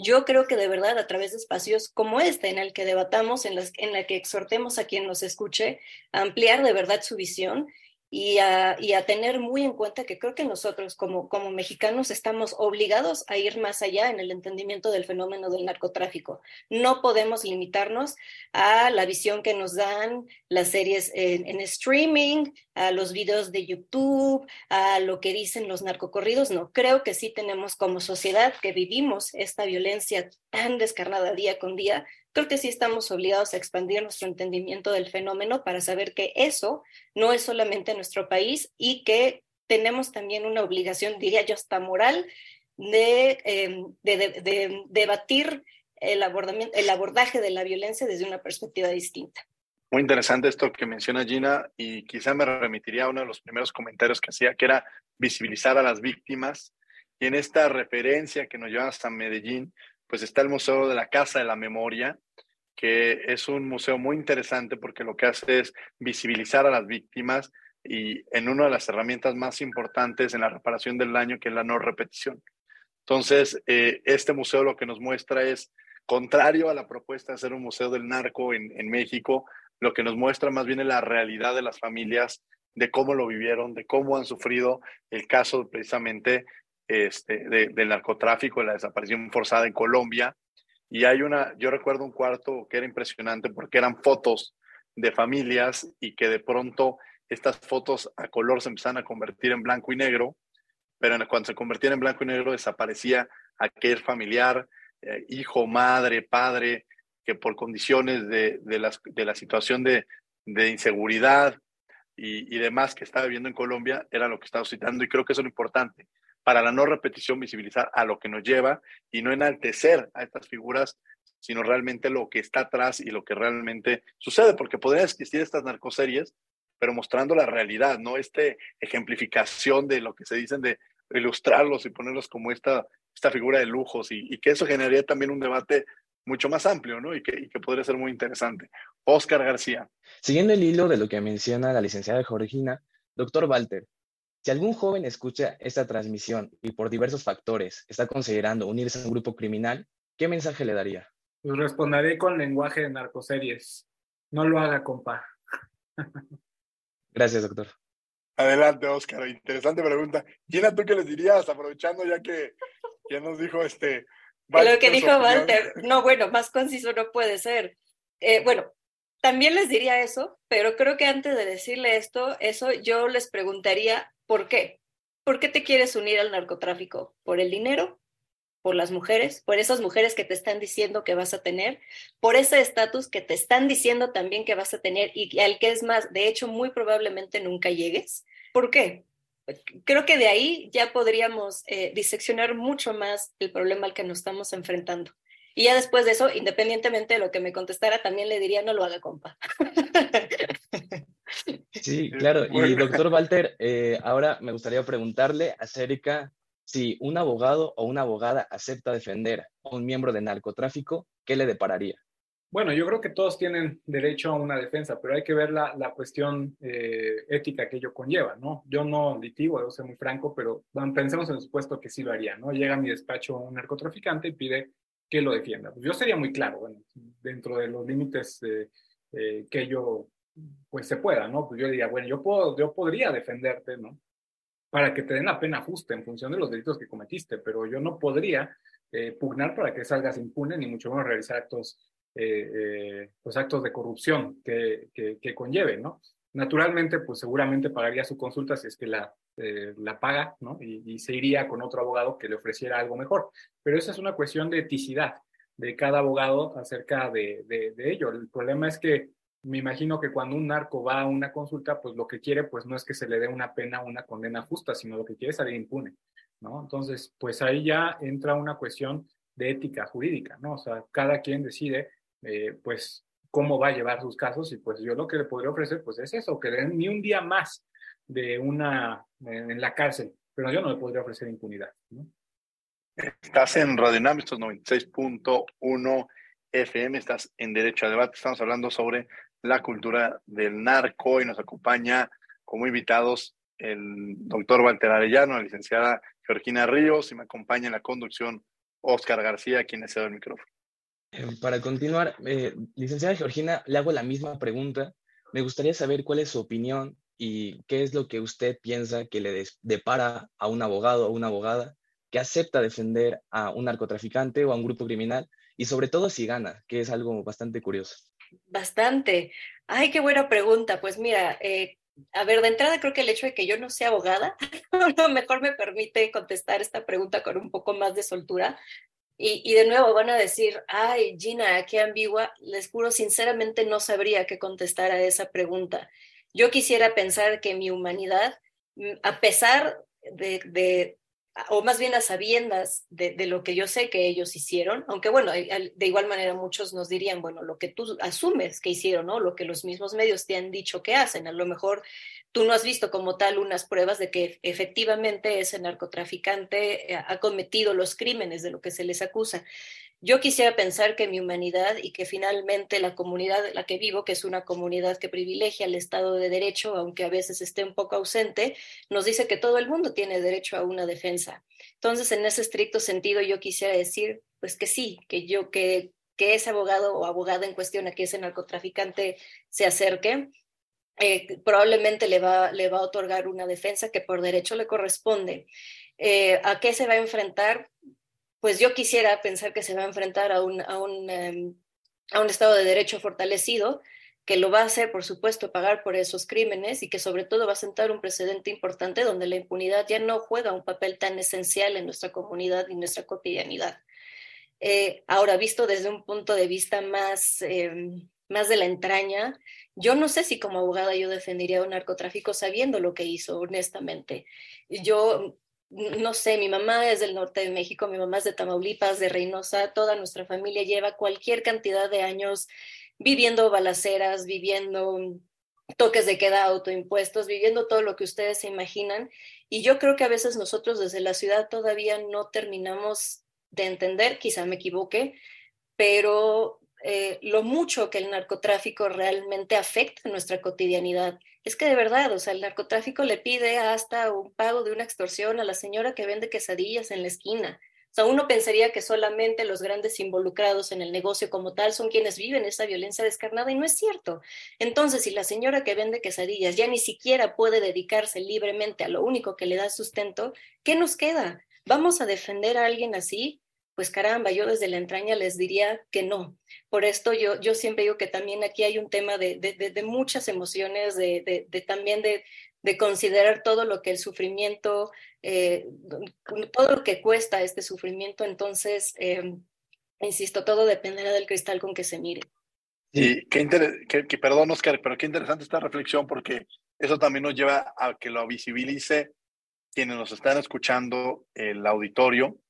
Yo creo que de verdad a través de espacios como este, en el que debatamos, en, las, en la que exhortemos a quien nos escuche a ampliar de verdad su visión y a, tener muy en cuenta que creo que nosotros como, como mexicanos estamos obligados a ir más allá en el entendimiento del fenómeno del narcotráfico. No podemos limitarnos a la visión que nos dan las series en, streaming, a los videos de YouTube, a lo que dicen los narcocorridos. No, creo que sí tenemos como sociedad que vivimos esta violencia tan descarnada día con día, creo que sí estamos obligados a expandir nuestro entendimiento del fenómeno para saber que eso no es solamente nuestro país y que tenemos también una obligación, diría yo, hasta moral, de, em, debatir el, abordamiento, el abordaje de la violencia desde una perspectiva distinta. Muy interesante esto que menciona Gina y quizá me remitiría a uno de los primeros comentarios que hacía, que era visibilizar a las víctimas. Y en esta referencia que nos lleva hasta Medellín, pues está el Museo de la Casa de la Memoria, que es un museo muy interesante porque lo que hace es visibilizar a las víctimas y en una de las herramientas más importantes en la reparación del daño, que es la no repetición. Entonces, eh, este museo lo que nos muestra es, contrario a la propuesta de hacer un museo del narco en, en México, lo que nos muestra más bien es la realidad de las familias, de cómo lo vivieron, de cómo han sufrido el caso precisamente este, de, del narcotráfico, de la desaparición forzada en Colombia. Y hay una, yo recuerdo un cuarto que era impresionante porque eran fotos de familias y que de pronto estas fotos a color se empezaban a convertir en blanco y negro, pero cuando se convertían en blanco y negro desaparecía aquel familiar, eh, hijo, madre, padre, que por condiciones de, de, las, de la situación de, de inseguridad y, y, demás que estaba viviendo en Colombia, era lo que estaba citando y creo que eso es lo importante para la no repetición visibilizar a lo que nos lleva y no enaltecer a estas figuras, sino realmente lo que está atrás y lo que realmente sucede, porque podrían existir estas narcoseries, pero mostrando la realidad, no este ejemplificación de lo que se dicen de ilustrarlos y ponerlos como esta, esta figura de lujos y, que eso generaría también un debate mucho más amplio, ¿no? Y que, y que podría ser muy interesante. Oscar García. Siguiendo el hilo de lo que menciona la licenciada Georgina, doctor Walter, si algún joven escucha esta transmisión y por diversos factores está considerando unirse a un grupo criminal, ¿qué mensaje le daría? Pues responderé con lenguaje de narcoseries. No lo haga, compa. Gracias, doctor. Adelante, Oscar. Interesante pregunta. Gina, ¿tú qué les dirías? Aprovechando ya que ya nos dijo este... Lo que dijo Walter. No, bueno, más conciso no puede ser. Eh, bueno, también les diría eso, pero creo que antes de decirle esto, eso yo les preguntaría ¿Por qué? ¿Por qué te quieres unir al narcotráfico? ¿Por el dinero? ¿Por las mujeres? ¿Por esas mujeres que te están diciendo que vas a tener? ¿Por ese estatus que te están diciendo también que vas a tener y al que es más, de hecho, muy probablemente nunca llegues? ¿Por qué? Creo que de ahí ya podríamos eh, diseccionar mucho más el problema al que nos estamos enfrentando. Y ya después de eso, independientemente de lo que me contestara, también le diría, no lo haga, compa. Sí, claro. Y doctor Walter, eh, ahora me gustaría preguntarle acerca si un abogado o una abogada acepta defender a un miembro de narcotráfico, ¿qué le depararía? Bueno, yo creo que todos tienen derecho a una defensa, pero hay que ver la, la cuestión eh, ética que ello conlleva, ¿no? Yo no litigo, debo ser muy franco, pero pensemos en el supuesto que sí lo haría, ¿no? Llega a mi despacho un narcotraficante y pide que lo defienda. Pues yo sería muy claro, bueno, dentro de los límites eh, que yo pues se pueda, ¿no? Pues yo diría, bueno, yo, puedo, yo podría defenderte, ¿no? Para que te den la pena justa en función de los delitos que cometiste, pero yo no podría eh, pugnar para que salgas impune, ni mucho menos realizar actos, eh, eh, pues actos de corrupción que, que, que conlleven, ¿no? Naturalmente, pues seguramente pagaría su consulta si es que la, la paga, ¿no? Y, se iría con otro abogado que le ofreciera algo mejor. Pero esa es una cuestión de eticidad de cada abogado acerca de, de, de ello. El problema es que me imagino que cuando un narco va a una consulta, pues lo que quiere, pues no es que se le dé una pena, una condena justa, sino lo que quiere es salir impune, ¿no? Entonces, pues ahí ya entra una cuestión de ética jurídica, ¿no? O sea, cada quien decide, eh, pues, cómo va a llevar sus casos y pues yo lo que le podría ofrecer, pues es eso, que den ni un día más de una, en la cárcel, pero yo no le podría ofrecer impunidad, ¿no? Estás en Radio 96.1 FM, estás en Derecho a Debate, estamos hablando sobre la cultura del narco y nos acompaña como invitados el doctor Walter Arellano, la licenciada Georgina Ríos y me acompaña en la conducción Oscar García, quien es el micrófono. Eh, para continuar, eh, licenciada Georgina, le hago la misma pregunta. Me gustaría saber cuál es su opinión y qué es lo que usted piensa que le depara a un abogado o una abogada que acepta defender a un narcotraficante o a un grupo criminal y sobre todo si gana, que es algo bastante curioso. Bastante. Ay, qué buena pregunta. Pues mira, eh, a ver, de entrada creo que el hecho de que yo no sea abogada, a lo mejor me permite contestar esta pregunta con un poco más de soltura. Y, y, de nuevo van a decir, ay, Gina, qué ambigua. Les juro, sinceramente no sabría qué contestar a esa pregunta. Yo quisiera pensar que mi humanidad, mm, a pesar de, o más bien a sabiendas de, de, lo que yo sé que ellos hicieron, aunque bueno, de igual manera muchos nos dirían, bueno, lo que tú asumes que hicieron, ¿no? Lo que los mismos medios te han dicho que hacen, a lo mejor tú no has visto como tal unas pruebas de que efectivamente ese narcotraficante eh, ha cometido los crímenes de lo que se les acusa. Yo quisiera pensar que mi humanidad y que finalmente la comunidad en la que vivo, que es una comunidad que privilegia el Estado de Derecho, aunque a veces esté un poco ausente, nos dice que todo el mundo tiene derecho a una defensa. Entonces, en ese estricto sentido, yo quisiera decir, pues que sí, que yo, que, que ese abogado o abogada en cuestión a que ese narcotraficante se acerque, eh, probablemente le va, le va a otorgar una defensa que por derecho le corresponde. Eh, ¿A qué se va a enfrentar? Pues yo quisiera pensar que se va a enfrentar a un, a un, em, a un Estado de Derecho fortalecido, que lo va a hacer, por supuesto, pagar por esos crímenes y que sobre todo va a sentar un precedente importante donde la impunidad ya no juega un papel tan esencial en nuestra comunidad y nuestra cotidianidad. Eh, ahora, visto desde un punto de vista más, eh, más de la entraña, yo no sé si como abogada yo defendería un narcotráfico sabiendo lo que hizo, honestamente. Yo no sé, mi mamá es del norte de México, mi mamá es de Tamaulipas, de Reynosa, toda nuestra familia lleva cualquier cantidad de años viviendo balaceras, viviendo toques de queda, autoimpuestos, viviendo todo lo que ustedes se imaginan. Y yo creo que a veces nosotros desde la ciudad todavía no terminamos de entender, quizá me equivoque, pero eh, lo mucho que el narcotráfico realmente afecta nuestra cotidianidad. Es que de verdad, o sea, el narcotráfico le pide hasta un pago de una extorsión a la señora que vende quesadillas en la esquina. O sea, uno pensaría que solamente los grandes involucrados en el negocio como tal son quienes viven esa violencia descarnada y no es cierto. Entonces, si la señora que vende quesadillas ya ni siquiera puede dedicarse libremente a lo único que le da sustento, ¿qué nos queda? ¿Vamos a defender a alguien así? Pues caramba, yo desde la entraña les diría que no. Por esto yo, yo siempre digo que también aquí hay un tema de, de, de muchas emociones, de, también de, considerar todo lo que el sufrimiento, eh, todo lo que cuesta este sufrimiento. Entonces, eh, insisto, todo dependerá del cristal con que se mire. Y qué, que, perdón, Oscar, pero qué interesante esta reflexión porque eso también nos lleva a que lo visibilice quienes nos están escuchando, el auditorio,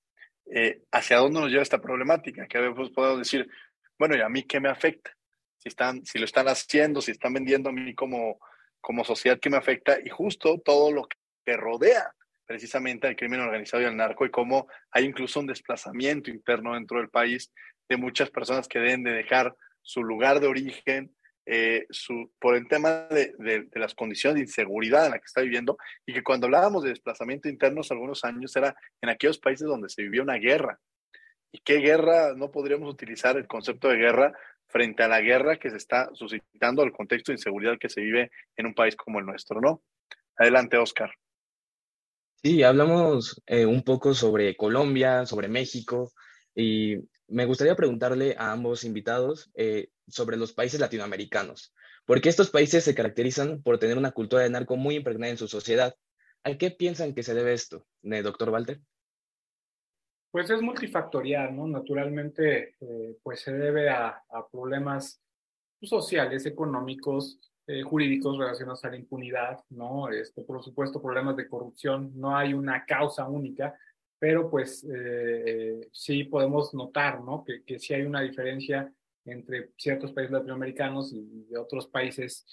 eh, hacia dónde nos lleva esta problemática, que a veces podemos decir, bueno, ¿y a mí qué me afecta? Si, están, si lo están haciendo, si están vendiendo a mí como, como sociedad, ¿qué me afecta? Y justo todo lo que rodea precisamente al crimen organizado y al narco y cómo hay incluso un desplazamiento interno dentro del país de muchas personas que deben de dejar su lugar de origen eh, su, por el tema de, las condiciones de inseguridad en la que está viviendo y que cuando hablábamos de desplazamiento interno algunos años era en aquellos países donde se vivía una guerra ¿Y qué guerra no podríamos utilizar el concepto de guerra frente a la guerra que se está suscitando, el contexto de inseguridad que se vive en un país como el nuestro, ¿no? Adelante, Oscar. Sí, hablamos eh, un poco sobre Colombia, sobre México, y me gustaría preguntarle a ambos invitados eh, sobre los países latinoamericanos, porque estos países se caracterizan por tener una cultura de narco muy impregnada en su sociedad. ¿A qué piensan que se debe esto, doctor Walter? Pues es multifactorial, ¿no? Naturalmente, eh, pues se debe a, problemas sociales, económicos, eh, jurídicos relacionados a la impunidad, ¿no? Este, por supuesto, problemas de corrupción. No hay una causa única, pero pues eh, sí podemos notar, ¿no? Que, que sí hay una diferencia entre ciertos países latinoamericanos y, y otros países,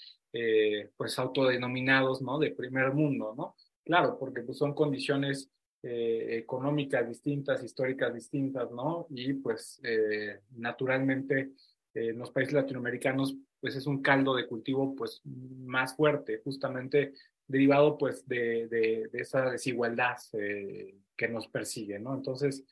pues autodenominados, ¿no? De primer mundo, ¿no? Claro, porque pues son condiciones eh, económicas distintas, históricas distintas, ¿no? Y pues eh, naturalmente eh, en los países latinoamericanos pues es un caldo de cultivo pues más fuerte, justamente derivado pues de, de, esa desigualdad que nos persigue, ¿no? Entonces,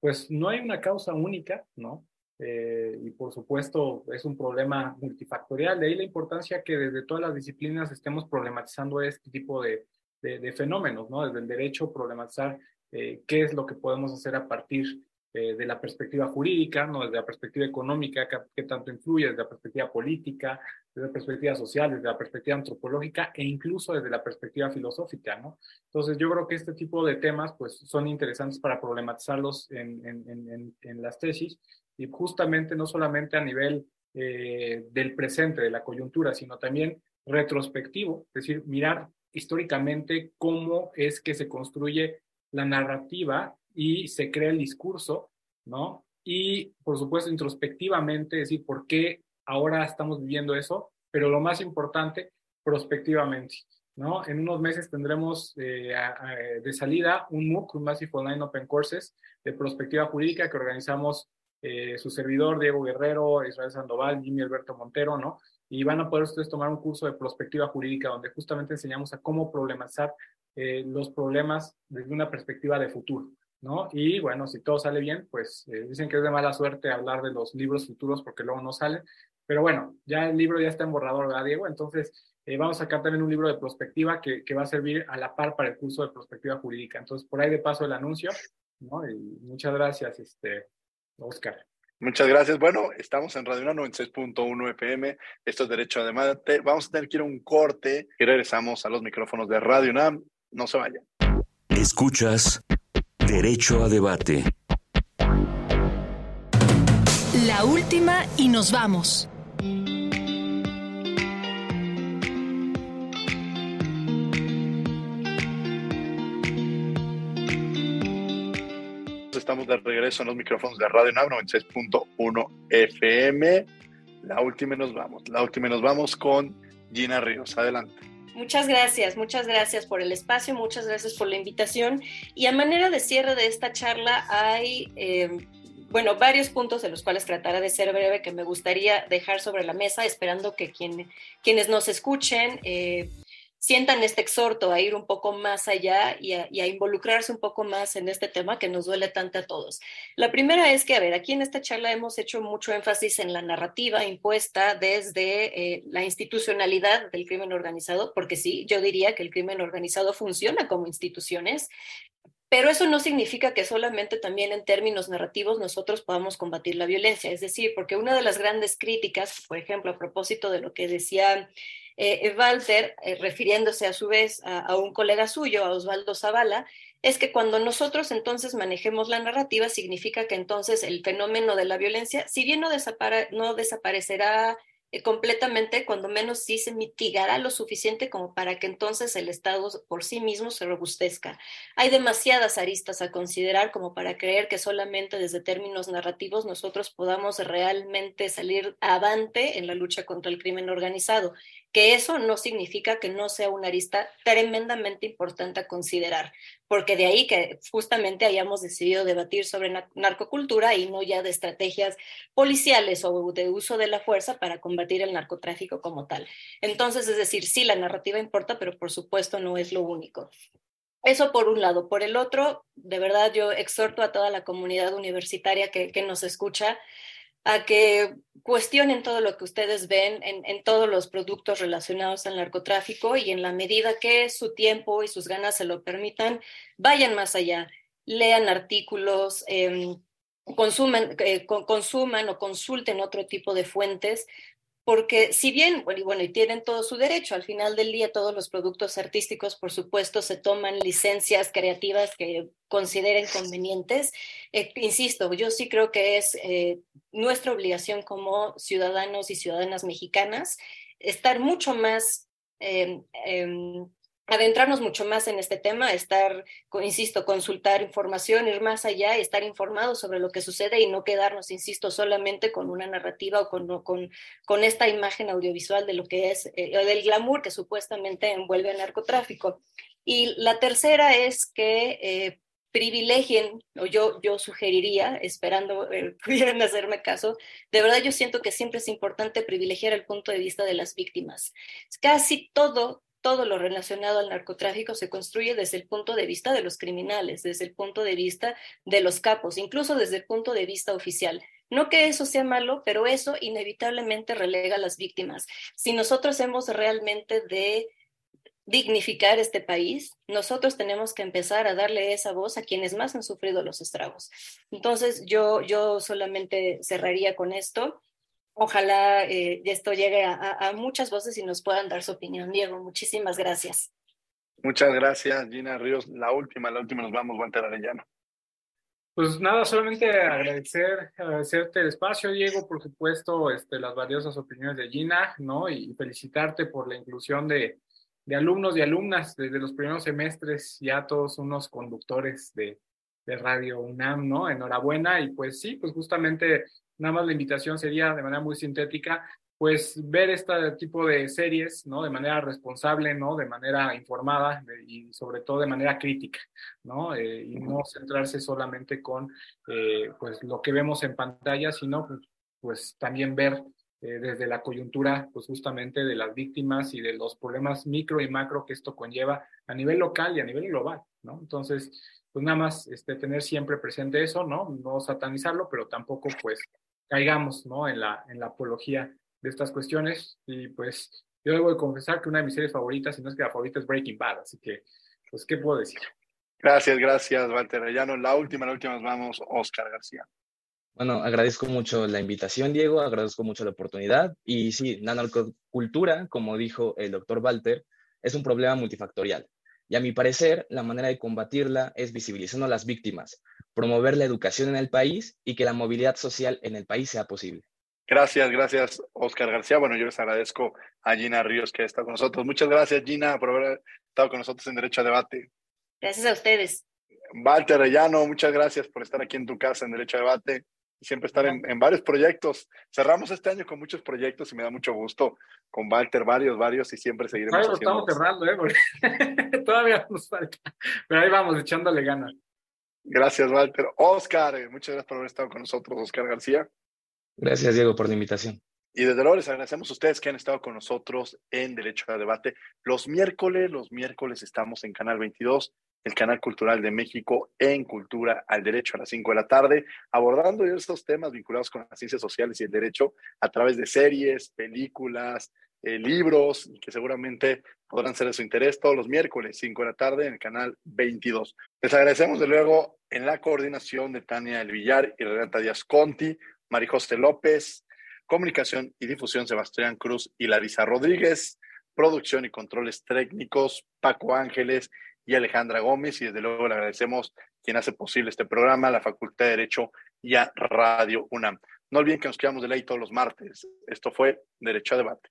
pues no hay una causa única, ¿no? Eh, y por supuesto es un problema multifactorial. De ahí la importancia que desde todas las disciplinas estemos problematizando este tipo de, de, fenómenos, ¿no? Desde el derecho, problematizar eh, qué es lo que podemos hacer a partir eh, de la perspectiva jurídica, ¿no? desde la perspectiva económica, qué, tanto influye, desde la perspectiva política, desde la perspectiva social, desde la perspectiva antropológica e incluso desde la perspectiva filosófica. ¿no? Entonces yo creo que este tipo de temas pues, son interesantes para problematizarlos en, en, en, las tesis y justamente no solamente a nivel eh, del presente, de la coyuntura, sino también retrospectivo, es decir, mirar históricamente cómo es que se construye la narrativa y se crea el discurso, ¿no? Y, por supuesto, introspectivamente, decir, ¿por qué ahora estamos viviendo eso? Pero lo más importante, prospectivamente, ¿no? En unos meses tendremos eh, de salida un MOOC, un Massive Online Open Courses de prospectiva jurídica que organizamos eh, su servidor, Diego Guerrero, Israel Sandoval, Jimmy Alberto Montero, ¿no? Y van a poder ustedes tomar un curso de prospectiva jurídica donde justamente enseñamos a cómo problematizar eh, los problemas desde una perspectiva de futuro. ¿no? Y bueno, si todo sale bien, pues eh, dicen que es de mala suerte hablar de los libros futuros porque luego no salen. Pero bueno, ya el libro ya está en borrador, ¿verdad, Diego? Entonces, eh, vamos a sacar también un libro de prospectiva que, que, va a servir a la par para el curso de prospectiva jurídica. Entonces, por ahí de paso el anuncio, ¿no? Y muchas gracias, este, Oscar. Muchas gracias. Bueno, estamos en Radio 96.1 FM. Esto es Derecho a Debate. Vamos a tener que ir a un corte y regresamos a los micrófonos de Radio UNAM. No se vayan. Escuchas Derecho a debate. La última y nos vamos. Estamos de regreso en los micrófonos de Radio NAV 96.1 FM. La última y nos vamos. La última y nos vamos con Gina Ríos. Adelante. Muchas gracias, muchas gracias por el espacio, muchas gracias por la invitación. Y a manera de cierre de esta charla hay, eh, bueno, varios puntos de los cuales tratará de ser breve que me gustaría dejar sobre la mesa, esperando que quien, quienes nos escuchen eh, sientan este exhorto a ir un poco más allá y a, involucrarse un poco más en este tema que nos duele tanto a todos. La primera es que, a ver, aquí en esta charla hemos hecho mucho énfasis en la narrativa impuesta desde eh, la institucionalidad del crimen organizado, porque sí, yo diría que el crimen organizado funciona como instituciones, pero eso no significa que solamente también en términos narrativos nosotros podamos combatir la violencia. Es decir, porque una de las grandes críticas, por ejemplo, a propósito de lo que decía eh, Walter, eh, refiriéndose a su vez a, un colega suyo, a Osvaldo Zavala, es que cuando nosotros entonces manejemos la narrativa, significa que entonces el fenómeno de la violencia, si bien no, no desaparecerá eh, completamente, cuando menos sí se mitigará lo suficiente como para que entonces el Estado por sí mismo se robustezca. Hay demasiadas aristas a considerar como para creer que solamente desde términos narrativos nosotros podamos realmente salir avante en la lucha contra el crimen organizado que eso no significa que no sea una arista tremendamente importante a considerar, porque de ahí que justamente hayamos decidido debatir sobre narcocultura y no ya de estrategias policiales o de uso de la fuerza para combatir el narcotráfico como tal. Entonces, es decir, sí, la narrativa importa, pero por supuesto no es lo único. Eso por un lado. Por el otro, de verdad yo exhorto a toda la comunidad universitaria que, que nos escucha a que cuestionen todo lo que ustedes ven en, todos los productos relacionados al narcotráfico y en la medida que su tiempo y sus ganas se lo permitan, vayan más allá, lean artículos, em, eh, consuman o consulten otro tipo de fuentes, porque si bien, bueno y, bueno, y tienen todo su derecho, al final del día todos los productos artísticos, por supuesto, se toman licencias creativas que consideren convenientes. Eh, insisto, yo sí creo que es eh, nuestra obligación como ciudadanos y ciudadanas mexicanas estar mucho más eh, adentrarnos mucho más en este tema, estar, insisto, consultar información, ir más allá, estar informados sobre lo que sucede y no quedarnos, insisto, solamente con una narrativa o con, con, con esta imagen audiovisual de lo que es, eh, del glamour que supuestamente envuelve el narcotráfico. Y la tercera es que eh, privilegien, o yo, yo sugeriría, esperando eh, pudieran hacerme caso, de verdad yo siento que siempre es importante privilegiar el punto de vista de las víctimas. Casi todo todo lo relacionado al narcotráfico se construye desde el punto de vista de los criminales, desde el punto de vista de los capos, incluso desde el punto de vista oficial. No que eso sea malo, pero eso inevitablemente relega a las víctimas. Si nosotros hemos realmente de dignificar este país, nosotros tenemos que empezar a darle esa voz a quienes más han sufrido los estragos. Entonces, yo, yo solamente cerraría con esto. Ojalá eh, esto llegue a, muchas voces y nos puedan dar su opinión. Diego, muchísimas gracias. Muchas gracias, Gina Ríos. La última, la última nos vamos, Walter Arellano. Pues nada, solamente agradecer, agradecerte el espacio, Diego, por supuesto, este, las valiosas opiniones de Gina, ¿no? Y felicitarte por la inclusión de, de alumnos y alumnas desde los primeros semestres, ya todos unos conductores de, de Radio UNAM, ¿no? Enhorabuena y pues sí, pues justamente nada más la invitación sería de manera muy sintética pues ver este tipo de series, ¿no? De manera responsable, ¿no? De manera informada y sobre todo de manera crítica, ¿no? Eh, y no centrarse solamente con, eh, pues, lo que vemos en pantalla, sino, pues, pues también ver eh, desde la coyuntura, pues, justamente de las víctimas y de los problemas micro y macro que esto conlleva a nivel local y a nivel global, ¿no? Entonces, pues nada más este, tener siempre presente eso, ¿no? No satanizarlo, pero tampoco, pues, caigamos, ¿no? En la, en la apología de estas cuestiones. Y pues yo debo de confesar que una de mis series favoritas, si no es que la favorita, es Breaking Bad. Así que, pues, ¿qué puedo decir? Gracias, gracias, Walter Arellano. La última, la última nos vamos, Oscar García. Bueno, agradezco mucho la invitación, Diego, agradezco mucho la oportunidad. Y sí, la narcocultura, como dijo el doctor Walter, es un problema multifactorial. Y a mi parecer, la manera de combatirla es visibilizando a las víctimas, promover la educación en el país y que la movilidad social en el país sea posible. Gracias, gracias, Oscar García. Bueno, yo les agradezco a Gina Ríos que está con nosotros. Muchas gracias, Gina, por haber estado con nosotros en Derecho a Debate. Gracias a ustedes. Walter Rellano, muchas gracias por estar aquí en tu casa en Derecho a Debate y siempre estar en, varios proyectos. Cerramos este año con muchos proyectos y me da mucho gusto con Walter, varios, varios y siempre seguiremos. estamos cerrando, ¿eh? todavía nos falta, pero ahí vamos echándole ganas. Gracias, Walter. Oscar, eh, muchas gracias por haber estado con nosotros, Oscar García. Gracias, Diego, por la invitación. Y desde luego les agradecemos a ustedes que han estado con nosotros en Derecho a Debate. Los miércoles, los miércoles estamos en Canal 22, el canal cultural de México, en Cultura al Derecho a las 5 de la tarde, abordando estos temas vinculados con las ciencias sociales y el derecho a través de series, películas, eh, libros, que seguramente podrán ser de su interés todos los miércoles, 5 de la tarde, en el canal 22. Les agradecemos de luego en la coordinación de Tania El Villar y Renata Díaz Conti, Marijose López, Comunicación y Difusión Sebastián Cruz y Larisa Rodríguez, Producción y Controles Técnicos Paco Ángeles y Alejandra Gómez. Y desde luego le agradecemos quien hace posible este programa, la Facultad de Derecho y a Radio UNAM. No olviden que nos quedamos de ley todos los martes. Esto fue Derecho a Debate.